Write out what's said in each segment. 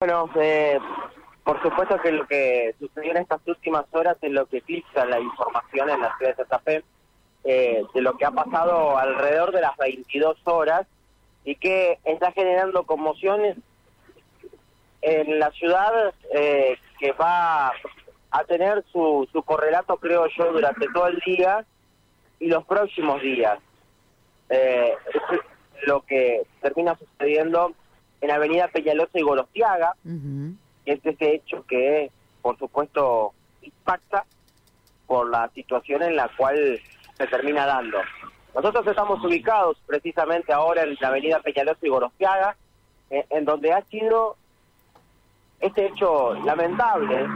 Bueno, eh, por supuesto que lo que sucedió en estas últimas horas es lo que eclipsa la información en la ciudad de Santa Fe, eh, de lo que ha pasado alrededor de las 22 horas y que está generando conmociones en la ciudad eh, que va a tener su, su correlato, creo yo, durante todo el día y los próximos días. Eh, lo que termina sucediendo en Avenida Peñalosa y Gorostiaga, Ujú. que es ese hecho que, por supuesto, impacta por la situación en la cual se termina dando. Nosotros estamos ubicados precisamente ahora en la Avenida Peñalosa y Gorostiaga, en, en donde ha sido este hecho lamentable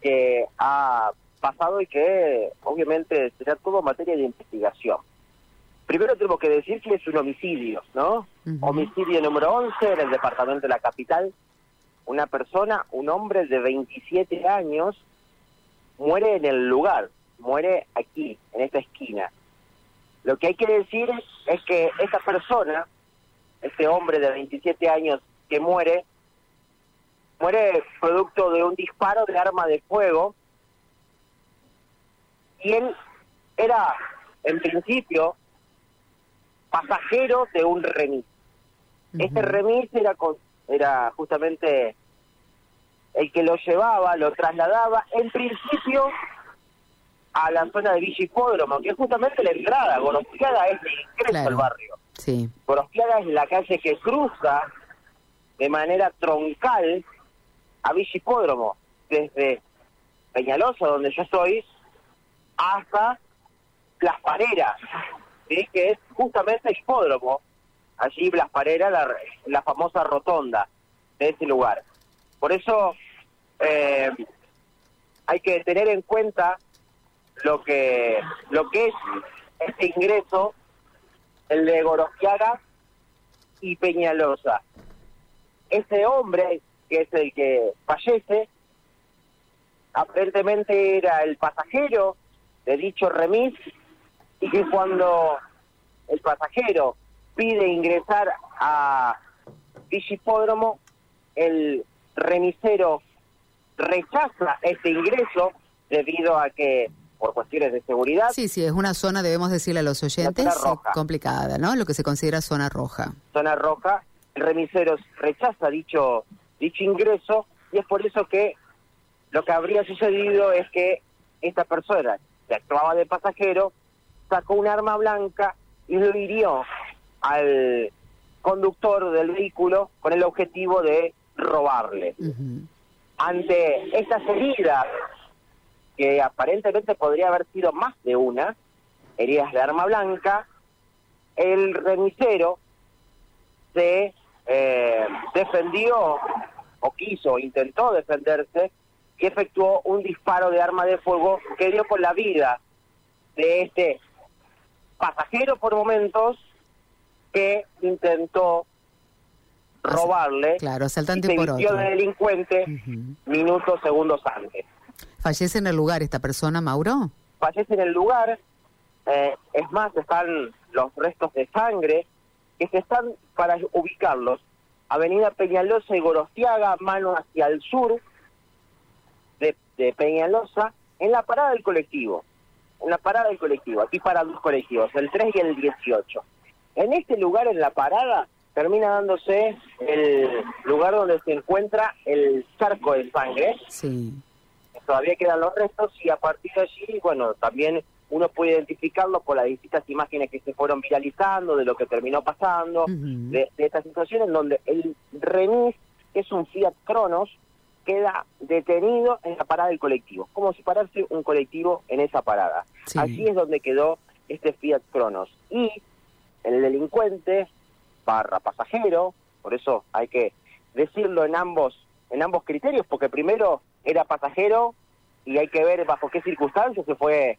que ha pasado y que obviamente será todo materia de investigación. Primero tenemos que decir que es un homicidio, ¿no? Homicidio número 11 en el departamento de la capital. Una persona, un hombre de 27 años, muere en el lugar, muere aquí, en esta esquina. Lo que hay que decir es que esta persona, este hombre de 27 años que muere, muere producto de un disparo de arma de fuego y él era, en principio, pasajero de un remis. Este remis era, con- era justamente el que lo llevaba, lo trasladaba, en principio, a la zona de Villa Hipódromo, que es justamente la entrada. Gorostiaga es el ingreso Claro. al barrio. Sí. Gorostiaga es la calle que cruza de manera troncal a Villa Hipódromo, desde Peñalosa, donde yo estoy, hasta Las Pareras, ¿sí? que es justamente el hipódromo, allí Blas Parera, la, la famosa rotonda de ese lugar. Por eso eh, hay que tener en cuenta lo que lo que es este ingreso, el de Gorostiaga y Peñalosa. Ese hombre, que es el que fallece, aparentemente era el pasajero de dicho remis y que cuando el pasajero pide ingresar a Hipódromo, el remisero rechaza este ingreso debido a que, por cuestiones de seguridad, Sí, sí, es una zona, debemos decirle a los oyentes, complicada, ¿no? Lo que se considera zona roja. zona roja, el remisero rechaza dicho, dicho ingreso y es por eso que lo que habría sucedido es que esta persona que actuaba de pasajero sacó un arma blanca y lo hirió al conductor del vehículo con el objetivo de robarle. Ante estas heridas, que aparentemente podría haber sido más de una, heridas de arma blanca, el remisero se eh, defendió o quiso, intentó defenderse, que efectuó un disparo de arma de fuego que dio con la vida de este pasajero por momentos que intentó robarle Claro, y asaltante se por otro. de delincuente minutos, segundos antes. ¿Fallece en el lugar esta persona, Mauro? Fallece en el lugar, eh, es más, están los restos de sangre que se están para ubicarlos. Avenida Peñalosa y Gorostiaga, mano hacia el sur de, de Peñalosa, en la parada del colectivo. En la parada del colectivo, aquí para dos colectivos, el 3 y el 18. En este lugar, en la parada, termina dándose el lugar donde se encuentra el charco de sangre, Sí. todavía quedan los restos y a partir de allí, bueno, también uno puede identificarlo por las distintas imágenes que se fueron viralizando de lo que terminó pasando, de, de esta situación en donde el remis, que es un Fiat Cronos, queda detenido en la parada del colectivo, como si parase un colectivo en esa parada. Sí. Allí es donde quedó este Fiat Cronos. Y el delincuente, barra pasajero, por eso hay que decirlo en ambos, en ambos criterios, porque primero era pasajero y hay que ver bajo qué circunstancias se fue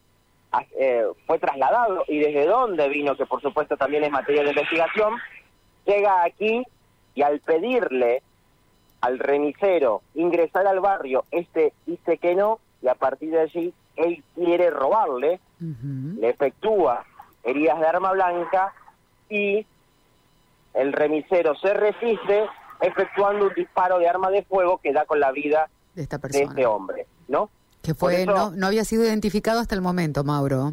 eh, fue trasladado y desde dónde vino, que por supuesto también es materia de investigación, llega aquí y al pedirle al remisero ingresar al barrio, este dice que no y a partir de allí él quiere robarle, le efectúa heridas de arma blanca y el remisero se resiste efectuando un disparo de arma de fuego que da con la vida de esta de persona. este hombre, ¿no? Que fue, eso- no, no había sido identificado hasta el momento, Mauro.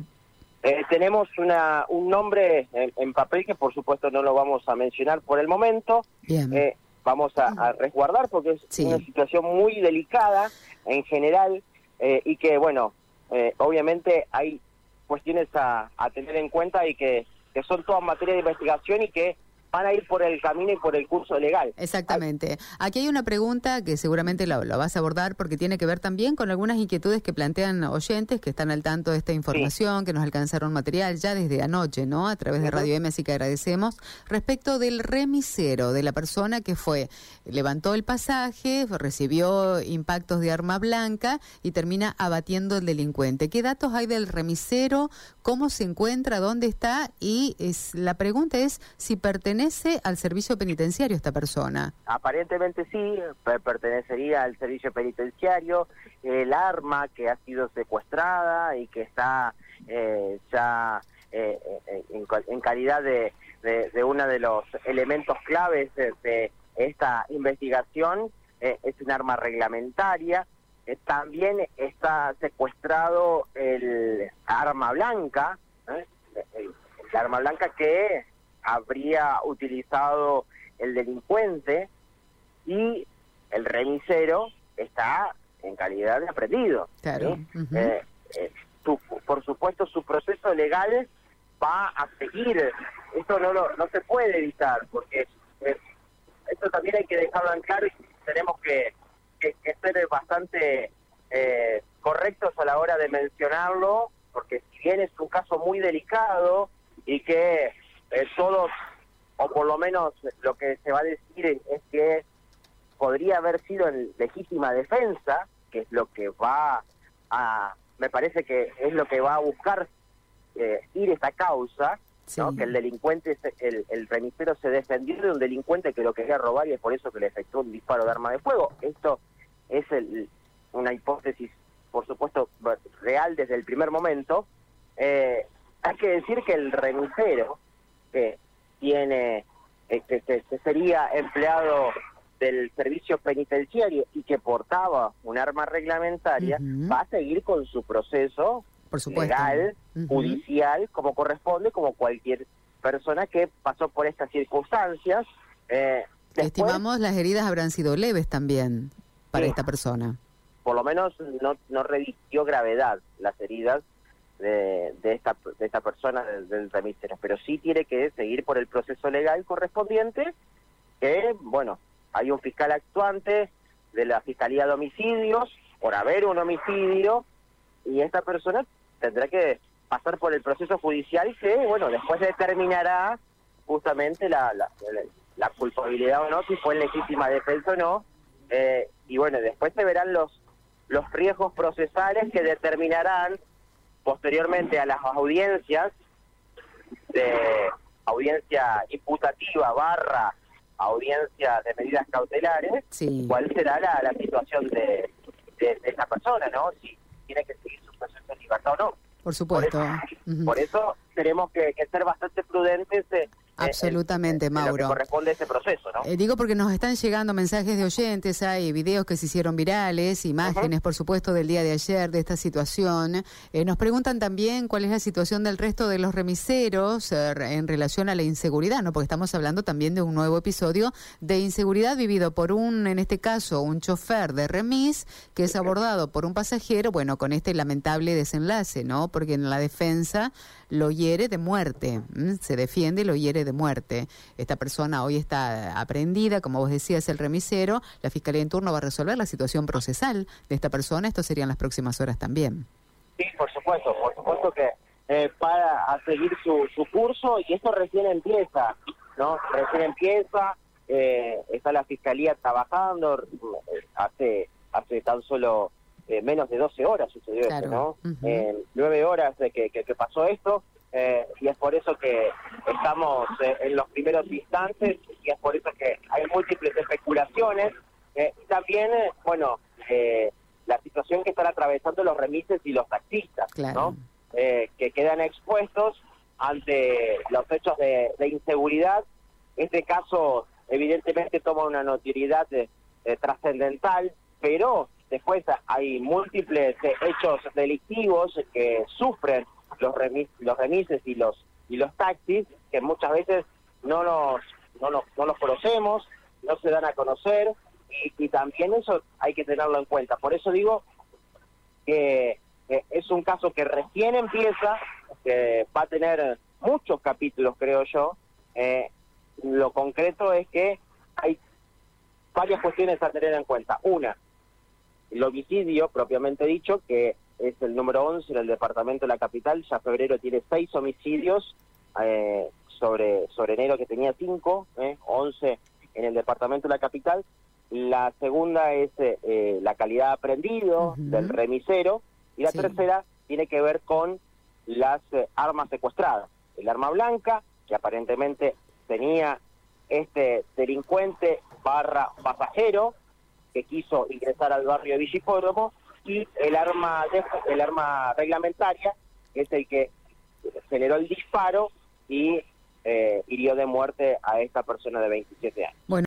Eh, tenemos una, un nombre en, en papel que por supuesto no lo vamos a mencionar por el momento. Bien. Eh, vamos a, a resguardar porque es Sí. una situación muy delicada en general eh, y que, bueno, eh, obviamente hay cuestiones a, a tener en cuenta y que, que son todas materia de investigación y que van a ir por el camino y por el curso legal. Exactamente. Aquí hay una pregunta que seguramente la, la vas a abordar porque tiene que ver también con algunas inquietudes que plantean oyentes que están al tanto de esta información, que nos alcanzaron material ya desde anoche, ¿no? A través de. Radio M, así que agradecemos. Respecto del remisero, de la persona que fue, levantó el pasaje, recibió impactos de arma blanca y termina abatiendo al delincuente. ¿Qué datos hay del remisero? ¿Cómo se encuentra? ¿Dónde está? Y es, la pregunta es si pertenece al servicio penitenciario esta persona. Aparentemente sí, per- pertenecería al servicio penitenciario. El arma que ha sido secuestrada y que está eh, ya eh, eh, en, cal- en calidad de, de, de uno de los elementos claves de, esta investigación eh, es un arma reglamentaria. Eh, también está secuestrado el arma blanca, el arma blanca que habría utilizado el delincuente y el remisero está en calidad de aprendido. Claro. Eh, eh, por supuesto, su proceso legal va a seguir. Esto no, lo- no se puede evitar, porque eh, esto también hay que dejarlo en claro y tenemos que, que- que ser bastante eh, correctos a la hora de mencionarlo, porque si bien es un caso muy delicado y que eh, todos, o por lo menos lo que se va a decir es, que podría haber sido en legítima defensa, que es lo que va a, me parece que es lo que va a buscar eh, ir esta causa, que el delincuente, se- el, el remisero se defendió de un delincuente que lo quería robar y es por eso que le efectuó un disparo de arma de fuego. Esto es el- una hipótesis, por supuesto, real desde el primer momento. Eh, hay que decir que el remisero, que tiene, que, que- que sería empleado del servicio penitenciario y que portaba un arma reglamentaria, va a seguir con su proceso Por supuesto. legal, judicial, como corresponde, como cualquier persona que pasó por estas circunstancias. Eh, después, Estimamos las heridas habrán sido leves también para Sí. esta persona. por lo menos no, no revistió gravedad las heridas de, esta de esta persona del, remisero, pero sí tiene que seguir por el proceso legal correspondiente, que, bueno, hay un fiscal actuante de la Fiscalía de Homicidios, por haber un homicidio, y esta persona tendrá que pasar por el proceso judicial que, bueno, después determinará justamente la, la, la- culpabilidad o no, si fue legítima defensa o no, eh, y bueno, después se verán los, los riesgos procesales que determinarán posteriormente a las audiencias de audiencia imputativa barra audiencia de medidas cautelares, Sí. cuál será la, la situación de, de, de esa persona, ¿no? Si tiene que seguir su proceso en libertad o no. Por Por supuesto. por eso tenemos que, que ser bastante prudentes eh, Absolutamente, lo que Mauro. corresponde a ese proceso, ¿no? Eh, digo porque nos están llegando mensajes de oyentes, hay videos que se hicieron virales, imágenes, por supuesto, del día de ayer de esta situación. Eh, nos preguntan también cuál es la situación del resto de los remiseros eh, en relación a la inseguridad, ¿no? Porque estamos hablando también de un nuevo episodio de inseguridad vivido por un, en este caso, un chofer de remis que es abordado por un pasajero, bueno, con este lamentable desenlace, ¿no? Porque en la defensa lo hiere de muerte, ¿m? se defiende y lo hiere de muerte. Esta persona hoy está aprendida, como vos decías, el remisero. La Fiscalía en turno va a resolver la situación procesal de esta persona. Esto serían las próximas horas también. Sí, por supuesto, por supuesto que eh, para a seguir su, su curso y esto recién empieza, ¿no? Recién empieza, eh, está la fiscalía trabajando, eh, hace hace tan solo eh, menos de 12 horas sucedió Claro, esto, ¿no? Eh, nueve horas de que, que, que pasó esto eh, y es por eso que estamos eh, en los primeros instantes y es por eso que hay múltiples especulaciones. Eh, y también, eh, bueno, eh, la situación que están atravesando los remises y los taxistas, Claro. ¿no? Eh, que quedan expuestos ante los hechos de, de inseguridad. Este caso evidentemente toma una notoriedad trascendental, pero después hay múltiples hechos delictivos que sufren los remis, los remises y los y los taxis que muchas veces no nos no nos, no nos conocemos, no se dan a conocer y, también eso hay que tenerlo en cuenta. Por eso digo que es un caso que recién empieza, que va a tener muchos capítulos, creo yo. Eh, lo concreto es que hay varias cuestiones a tener en cuenta. Una, el homicidio propiamente dicho, que es el número 11 en el departamento de la capital, ya febrero tiene seis homicidios, eh, sobre, sobre enero que tenía cinco, eh, 11 en el departamento de la capital. La segunda es eh, la calidad de aprendido del remisero. Y la tercera tiene que ver con las eh, armas secuestradas. El arma blanca, que aparentemente tenía este delincuente barra pasajero que quiso ingresar al barrio de Villipódromo y el arma el arma reglamentaria es el que generó el disparo y eh, hirió de muerte a esta persona de 27 años.